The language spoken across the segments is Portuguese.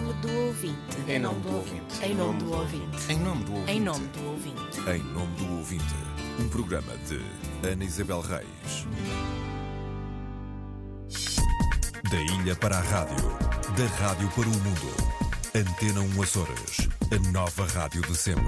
nome do ouvinte. Em nome do ouvinte. Em nome do ouvinte. Em nome do ouvinte. Em nome do ouvinte. Em nome do ouvinte, um programa de Ana Isabel Reis. Da ilha para a rádio, da rádio para o mundo. Antena 1 Açores, a nova rádio de sempre.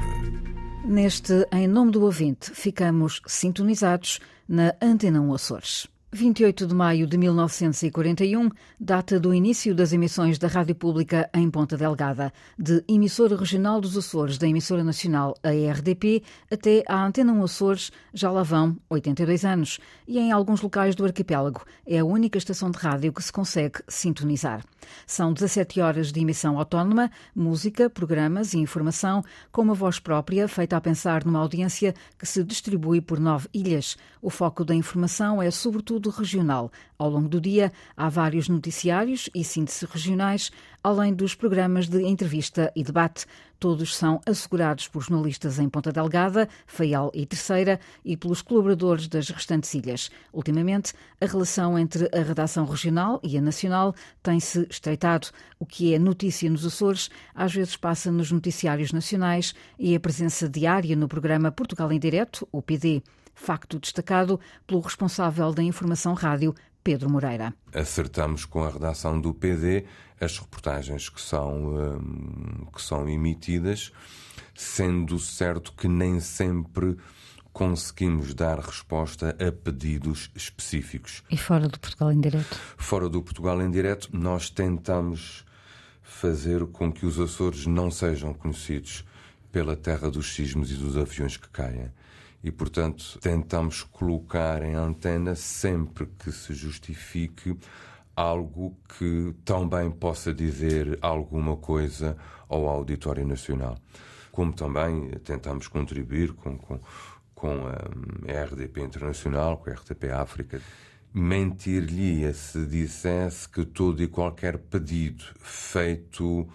Neste Em Nome do Ouvinte, ficamos sintonizados na Antena 1 Açores. 28 de maio de 1941, data do início das emissões da Rádio Pública em Ponta Delgada, de emissora regional dos Açores da emissora nacional a RDP até à Antena 1 Açores, já lá vão 82 anos, e em alguns locais do arquipélago é a única estação de rádio que se consegue sintonizar. São 17 horas de emissão autónoma, música, programas e informação, com uma voz própria feita a pensar numa audiência que se distribui por nove ilhas. O foco da informação é sobretudo regional. Ao longo do dia, há vários noticiários e síntese regionais, além dos programas de entrevista e debate. Todos são assegurados por jornalistas em Ponta Delgada, Faial e Terceira e pelos colaboradores das restantes ilhas. Ultimamente, a relação entre a redação regional e a nacional tem-se estreitado. O que é notícia nos Açores às vezes passa nos noticiários nacionais e a presença diária no programa Portugal em Direto, o PD. Facto destacado pelo responsável da Informação Rádio, Pedro Moreira. Acertamos com a redação do PD as reportagens que são, hum, que são emitidas, sendo certo que nem sempre conseguimos dar resposta a pedidos específicos. E fora do Portugal em Direto? Fora do Portugal em Direto, nós tentamos fazer com que os Açores não sejam conhecidos pela terra dos sismos e dos aviões que caem. E, portanto, tentamos colocar em antena sempre que se justifique algo que também possa dizer alguma coisa ao auditório nacional. Como também tentamos contribuir com, com, com a RDP Internacional, com a RTP África. Mentir-lhe se dissesse que todo e qualquer pedido feito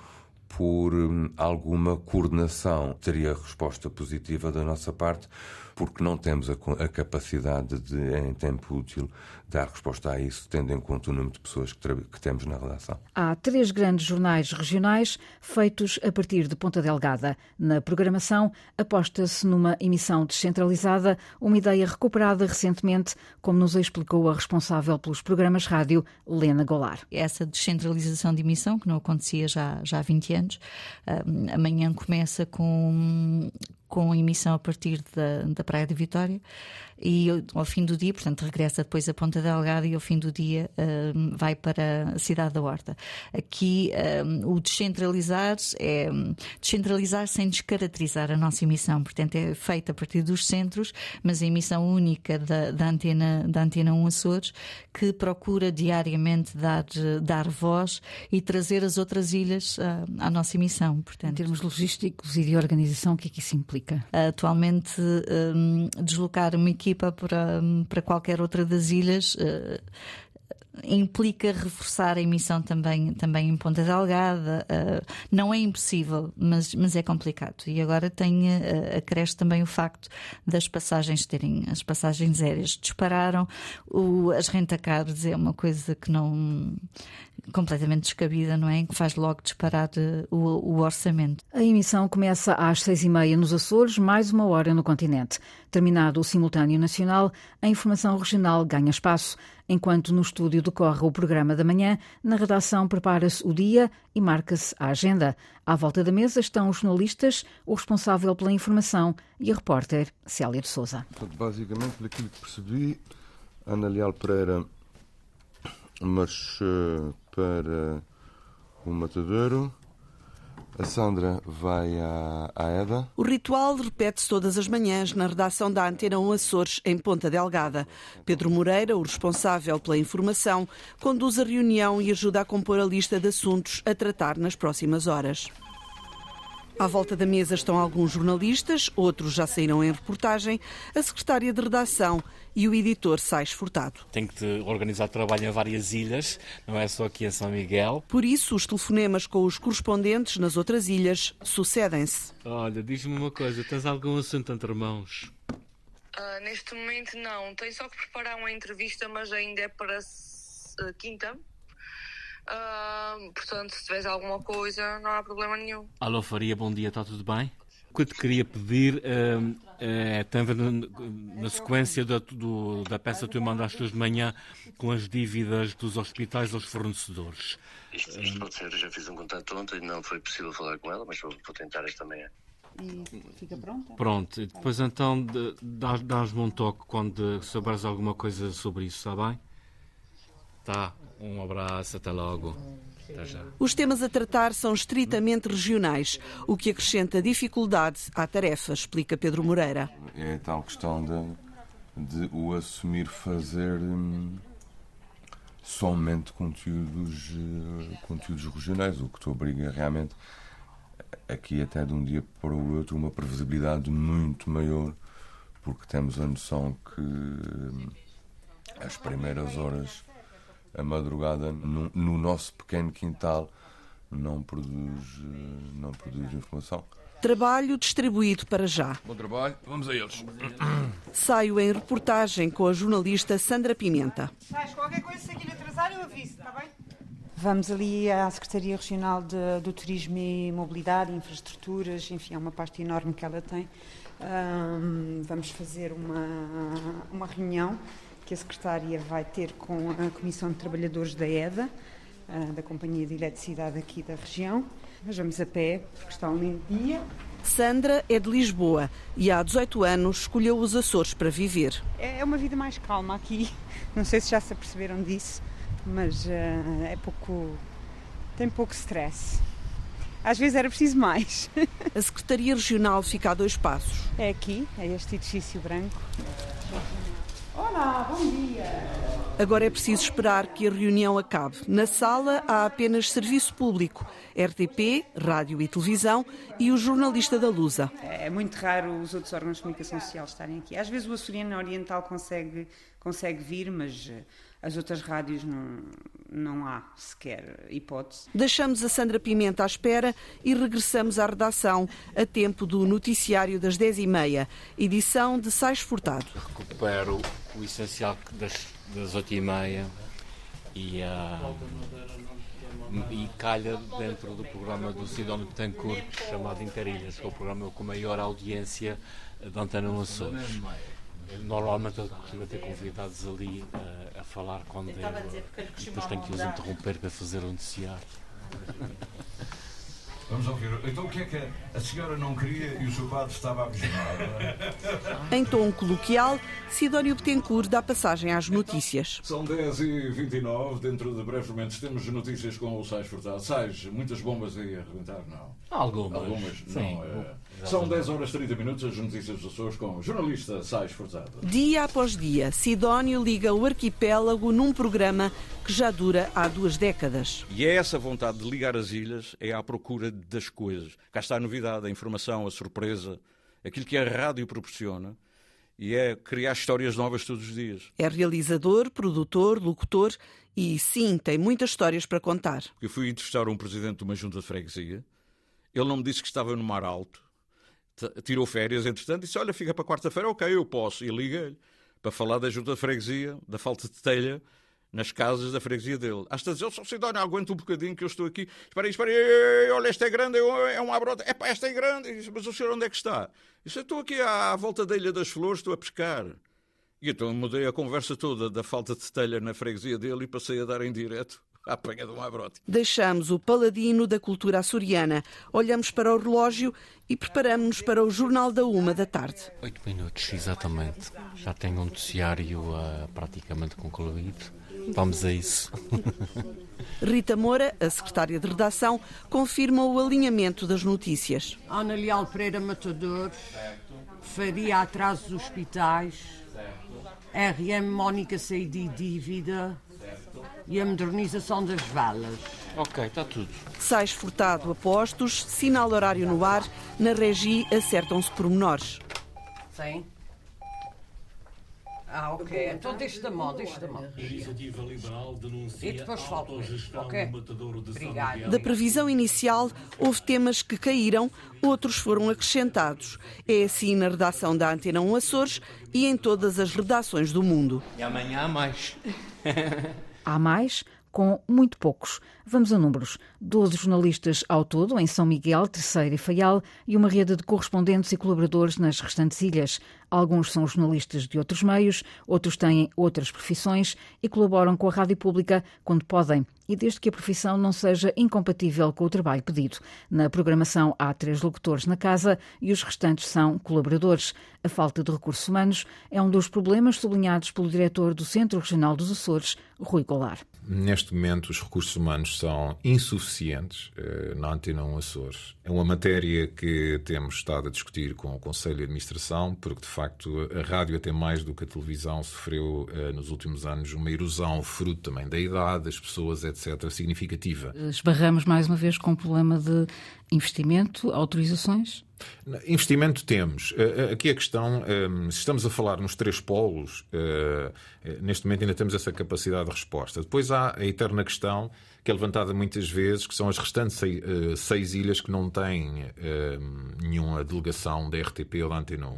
por alguma coordenação teria resposta positiva da nossa parte, porque não temos a, a, capacidade de, em tempo útil, dar resposta a isso, tendo em conta o número de pessoas que, que temos na redação. Há três grandes jornais regionais feitos a partir de Ponta Delgada. Na programação, aposta-se numa emissão descentralizada, uma ideia recuperada recentemente, como nos explicou a responsável pelos programas rádio, Lena Golar. Essa descentralização de emissão, que não acontecia já, já há 20 anos, amanhã começa com com emissão a partir da, da Praia de Vitória e ao fim do dia, portanto, regressa depois a Ponta Delgada e ao fim do dia um, vai para a cidade da Horta. Aqui um, o descentralizar é descentralizar sem descaracterizar a nossa emissão, portanto, é feita a partir dos centros, mas a emissão única da, da antena da antena 1 Açores que procura diariamente dar dar voz e trazer as outras ilhas uh, à nossa emissão. Portanto, em termos logísticos e de organização, o que é que isso implica? Atualmente, um, deslocar uma equipa para, para qualquer outra das ilhas uh, implica reforçar a emissão também, também em Ponta Delgada. Uh, não é impossível, mas, mas é complicado. E agora tem, uh, acresce também o facto das passagens terem, as passagens aéreas dispararam, o, as rentacares é uma coisa que não completamente descabida, não é? Que faz logo disparar o, o, orçamento. A emissão começa às seis e meia nos Açores, mais uma hora no continente. Terminado o simultâneo nacional, a informação regional ganha espaço. Enquanto no estúdio decorre o programa da manhã, na redação prepara-se o dia e marca-se a agenda. À volta da mesa estão os jornalistas, o responsável pela informação e a repórter Célia de Souza. Basicamente, pelo que percebi, Ana Leal Pereira mas uh, para o Matadouro. A Sandra vai à, à EDA. O ritual repete-se todas as manhãs na redação da Antena 1 Açores, em Ponta Delgada. Pedro Moreira, o responsável pela informação, conduz a reunião e ajuda a compor a lista de assuntos a tratar nas próximas horas. À volta da mesa estão alguns jornalistas, outros já saíram em reportagem, a secretária de redação e o editor Sais Furtado. Tem que organizar trabalho em várias ilhas, não é só aqui em São Miguel. Por isso, os telefonemas com os correspondentes nas outras ilhas sucedem-se. Olha, diz-me uma coisa, tens algum assunto entre mãos? Uh, neste momento não, tenho só que preparar uma entrevista, mas ainda é para uh, quinta. Ah, portanto, se tiveres alguma coisa, não há problema nenhum. Alô, Faria, bom dia, está tudo bem? O que eu te queria pedir hum, é, também na, na sequência da, do- da peça que tu mandaste hoje de manhã com as dívidas dos hospitais aos fornecedores. Isto, isto pode ser, eu já fiz um contato ontem, não foi possível falar com ela, mas vou, vou tentar esta manhã. Fica pronta? Pronto, e depois então dás-me um toque quando souberes alguma coisa sobre isso, está bem? Tá, um abraço, até logo. Até já. Os temas a tratar são estritamente regionais, o que acrescenta dificuldade à tarefa, explica Pedro Moreira. É a tal questão de, de o assumir fazer hum, somente conteúdos, eh, conteúdos regionais, o que te obriga realmente aqui até de um dia para o outro uma previsibilidade muito maior, porque temos a noção que hum, as primeiras horas, a madrugada, no, no nosso pequeno quintal, não produz, eh, não produz informação. Trabalho distribuído para já. Bom trabalho, vamos a eles. Saio em reportagem com a jornalista Sandra Pimenta. Sais qualquer coisa, se aquilo atrasar, eu aviso, está bem? Vamos ali à Secretaria Regional de- do Turismo e Mobilidade, Infraestruturas, enfim, é uma pasta enorme que ela tem. Ahm, vamos fazer uma, uma reunião que a Secretária vai ter com a Comissão de Trabalhadores da EDA, ah, da Companhia de Eletricidade aqui da região. Nós vamos a pé, porque está um lindo dia. Sandra é de Lisboa e há 18 anos escolheu os Açores para viver. É uma vida mais calma aqui. Não sei se já se aperceberam disso, mas ah, é pouco. tem pouco stress. Às vezes era preciso mais. A Secretaria Regional fica a dois passos. É aqui, é este edifício branco. Olá, bom dia! Agora é preciso esperar que a reunião acabe. Na sala há apenas serviço público, RTP, rádio e televisão e o jornalista da Lusa. É muito raro os outros órgãos de comunicação social estarem aqui. Às vezes o açoriano oriental consegue, consegue vir, mas eh, as outras rádios não, não há sequer hipótese. Deixamos a Sandra Pimenta à espera e regressamos à redação a tempo do noticiário das 10h30, edição de Sais Furtado. Recupero o essencial das, das 8h30 e, ah, e calha dentro do programa do Sidónio Betancourt chamado Interilhas, que é o programa com maior audiência da Antena no Açores. Normalmente eu costumo ter convidados ali ah, a falar quando eu, depois tenho que os interromper para fazer o noticiário. Vamos ouvir. Então o que é que a senhora não queria e o seu padre estava a apaixonado? Em tom coloquial, Sidónio Betancourt dá passagem às notícias. São 10 e 29 dentro de breves momentos temos notícias com o Sais Furtado. Sais, muitas bombas aí a arrebentar, não? Algumas. Algumas, Sim. não. é. São 10 horas e 30 minutos as notícias dos Açores com o jornalista Sais Furtado. Dia após dia, Sidónio liga o arquipélago num programa que já dura há duas décadas. E é essa vontade de ligar as ilhas, é à procura das coisas. Cá está a novidade, a informação, a surpresa, aquilo que a rádio proporciona. E é criar histórias novas todos os dias. É realizador, produtor, locutor e, sim, tem muitas histórias para contar. Eu fui entrevistar um presidente de uma junta de freguesia. Ele não me disse que estava no Mar Alto. Tirou férias, entretanto, disse: Olha, fica para quarta-feira, ok, eu posso. E liguei-lhe para falar da junta de freguesia, da falta de telha nas casas da freguesia dele. Às vezes, eu só Sidónio, aguenta um bocadinho que eu estou aqui. Espera aí, espera aí, olha, esta é grande, é um abrota. É pá, esta é grande. Mas o senhor onde é que está? Disse, "Eu estou aqui à volta da Ilha das Flores, estou a pescar. E então mudei a conversa toda da falta de telha na freguesia dele e passei a dar em direto à apanha de um abrote. Deixamos o paladino da cultura açoriana, olhamos para o relógio e preparamos-nos para o Jornal da Uma da tarde. Oito minutos, exatamente. Já tenho um noticiário ah, praticamente concluído. Vamos a isso. Rita Moura, a secretária de redação, confirma o alinhamento das notícias. Ana Leal Pereira Matador, Faria Atrasos Hospitais, RM Mónica Seidi Dívida e a modernização das valas. ok, está tudo. Sais Furtado a postos, sinal horário no ar, na regi acertam-se pormenores. Sim? Ah, ok. Então deixa da mão, deixa da mão. Iniciativa Liberal denuncia E depois falo. autogestão Ok? do matadouro de. Da previsão inicial, houve temas que caíram, outros foram acrescentados. É assim na redação da Antena 1 Açores e em todas as redações do mundo. E amanhã há mais. Há mais com muito poucos. Vamos a números. 12 jornalistas ao todo, em São Miguel, Terceira e Faial, e uma rede de correspondentes e colaboradores nas restantes ilhas. Alguns são jornalistas de outros meios, outros têm outras profissões e colaboram com a rádio pública quando podem e desde que a profissão não seja incompatível com o trabalho pedido. Na programação há três locutores na casa e os restantes são colaboradores. A falta de recursos humanos é um dos problemas sublinhados pelo diretor do Centro Regional dos Açores, Rui Golar. Neste momento, os recursos humanos são insuficientes eh, na Antena 1 Açores. É uma matéria que temos estado a discutir com o Conselho de Administração, porque de facto a rádio, até mais do que a televisão, sofreu eh, nos últimos anos uma erosão, fruto também da idade, das pessoas, etc., significativa. Esbarramos mais uma vez com um problema de investimento, autorizações? Investimento temos. Eh, aqui a questão, eh, se estamos a falar nos três polos, neste momento ainda temos essa capacidade de resposta. Depois há a eterna questão, que é levantada muitas vezes, que são as restantes seis ilhas que não têm nenhuma delegação da RTP ou da Antena 1.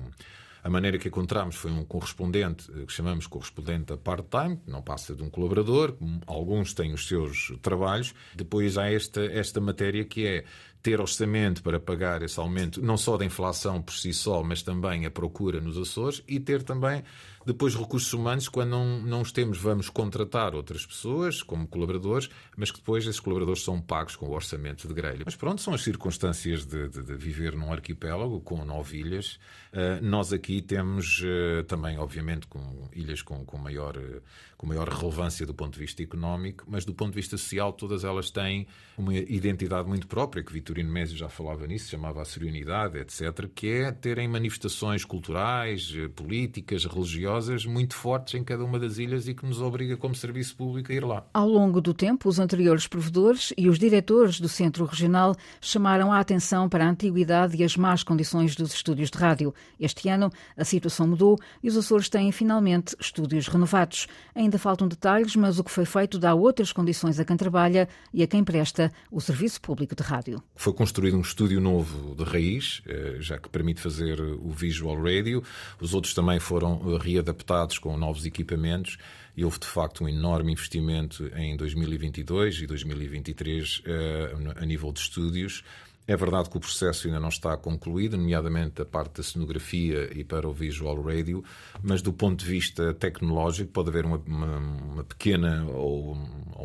A maneira que encontramos foi um correspondente, que chamamos correspondente a part-time, não passa de um colaborador, alguns têm os seus trabalhos. Depois há esta, esta matéria que é ter orçamento para pagar esse aumento, não só da inflação por si só, mas também a procura nos Açores e ter também depois recursos humanos, quando não, não os temos, vamos contratar outras pessoas como colaboradores, mas que depois esses colaboradores são pagos com o orçamento de grelha. Mas pronto, são as circunstâncias de, de, de viver num arquipélago com nove ilhas. Uh, nós aqui temos uh, também, obviamente, com ilhas com, com, maior, uh, com maior relevância do ponto de vista económico, mas do ponto de vista social, todas elas têm uma identidade muito própria, que Vitorino Mésio já falava nisso, chamava a serenidade, etc., que é terem manifestações culturais, políticas, religiosas muito fortes em cada uma das ilhas e que nos obriga, como serviço público, a ir lá. Ao longo do tempo, os anteriores provedores e os diretores do Centro Regional chamaram a atenção para a antiguidade e as más condições dos estúdios de rádio. Este ano, a situação mudou e os Açores têm finalmente estúdios renovados. Ainda faltam detalhes, mas o que foi feito dá outras condições a quem trabalha e a quem presta o serviço público de rádio. Foi construído um estúdio novo de raiz, eh, já que permite fazer o visual radio. Os outros também foram eh, readaptados com novos equipamentos e houve de facto um enorme investimento em 2022 e 2023 eh, a nível de estúdios. É verdade que o processo ainda não está concluído, nomeadamente a parte da cenografia e para o visual radio, mas do ponto de vista tecnológico pode haver uma, uma, uma pequena ou,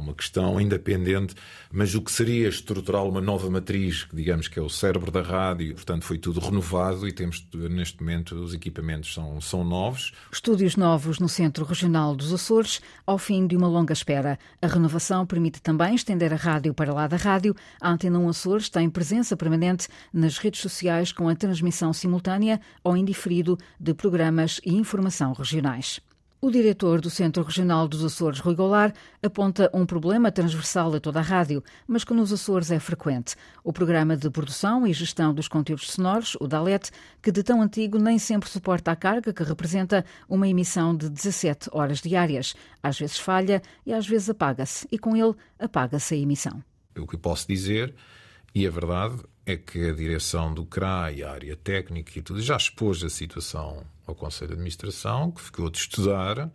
uma questão independente, mas o que seria estrutural uma nova matriz, que digamos que é o cérebro da rádio, portanto foi tudo renovado e temos neste momento os equipamentos são, são novos. Estúdios novos no Centro Regional dos Açores, ao fim de uma longa espera. A renovação permite também estender a rádio para lá da rádio. A Antena 1 Açores tem presença presença permanente nas redes sociais com a transmissão simultânea ou indiferido de programas e informação regionais. O diretor do Centro Regional dos Açores, Rui Goulart, aponta um problema transversal a toda a rádio, mas que nos Açores é frequente. O programa de produção e gestão dos conteúdos sonoros, o DALET, que de tão antigo nem sempre suporta a carga que representa uma emissão de 17 horas diárias. Às vezes falha e às vezes apaga-se, e com ele apaga-se a emissão. O que posso dizer e a verdade é que a direção do CRA e a área técnica e tudo já expôs a situação ao Conselho de Administração, que ficou de estudar,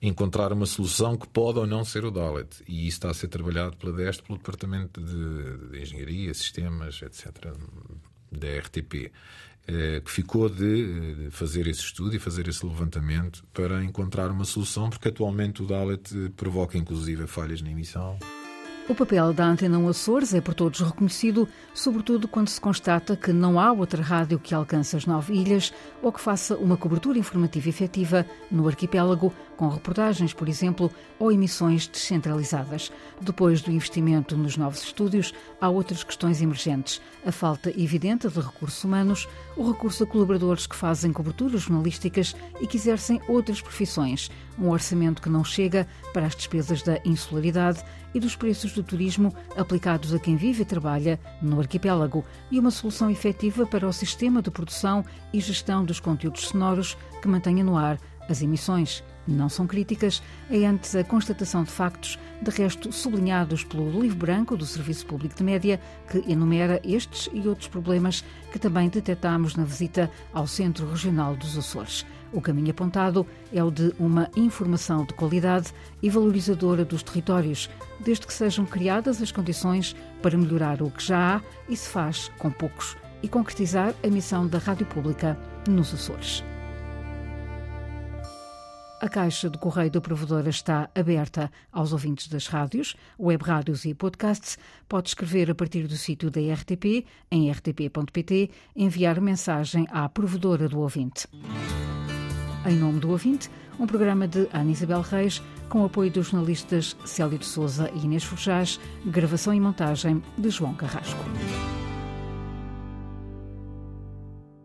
encontrar uma solução que pode ou não ser o DALET. E isso está a ser trabalhado pela DEST, pelo Departamento de, Engenharia, Sistemas, etc., da RTP, eh, que ficou de fazer esse estudo e fazer esse levantamento para encontrar uma solução, porque atualmente o DALET provoca inclusive falhas na emissão. O papel da Antena 1 Açores é por todos reconhecido, sobretudo quando se constata que não há outra rádio que alcance as nove ilhas ou que faça uma cobertura informativa efetiva no arquipélago, com reportagens, por exemplo, ou emissões descentralizadas. Depois do investimento nos novos estúdios, há outras questões emergentes. A falta evidente de recursos humanos, o recurso a colaboradores que fazem coberturas jornalísticas e que exercem outras profissões, um orçamento que não chega para as despesas da insularidade e dos preços do turismo aplicados a quem vive e trabalha no arquipélago e uma solução efetiva para o sistema de produção e gestão dos conteúdos sonoros que mantenha no ar As emissões não são críticas, é antes a constatação de factos, de resto sublinhados pelo Livro Branco do Serviço Público de Média, que enumera estes e outros problemas que também detectámos na visita ao Centro Regional dos Açores. O caminho apontado é o de uma informação de qualidade e valorizadora dos territórios, desde que sejam criadas as condições para melhorar o que já há e se faz com poucos, e concretizar a missão da Rádio Pública nos Açores. A caixa de correio da provedora está aberta aos ouvintes das rádios, web rádios e podcasts. Pode escrever a partir do sítio da RTP, em rtp.pt, enviar mensagem à provedora do ouvinte. Em nome do ouvinte, um programa de Ana Isabel Reis, com apoio dos jornalistas Célio de Souza e Inês Forjás, gravação e montagem de João Carrasco.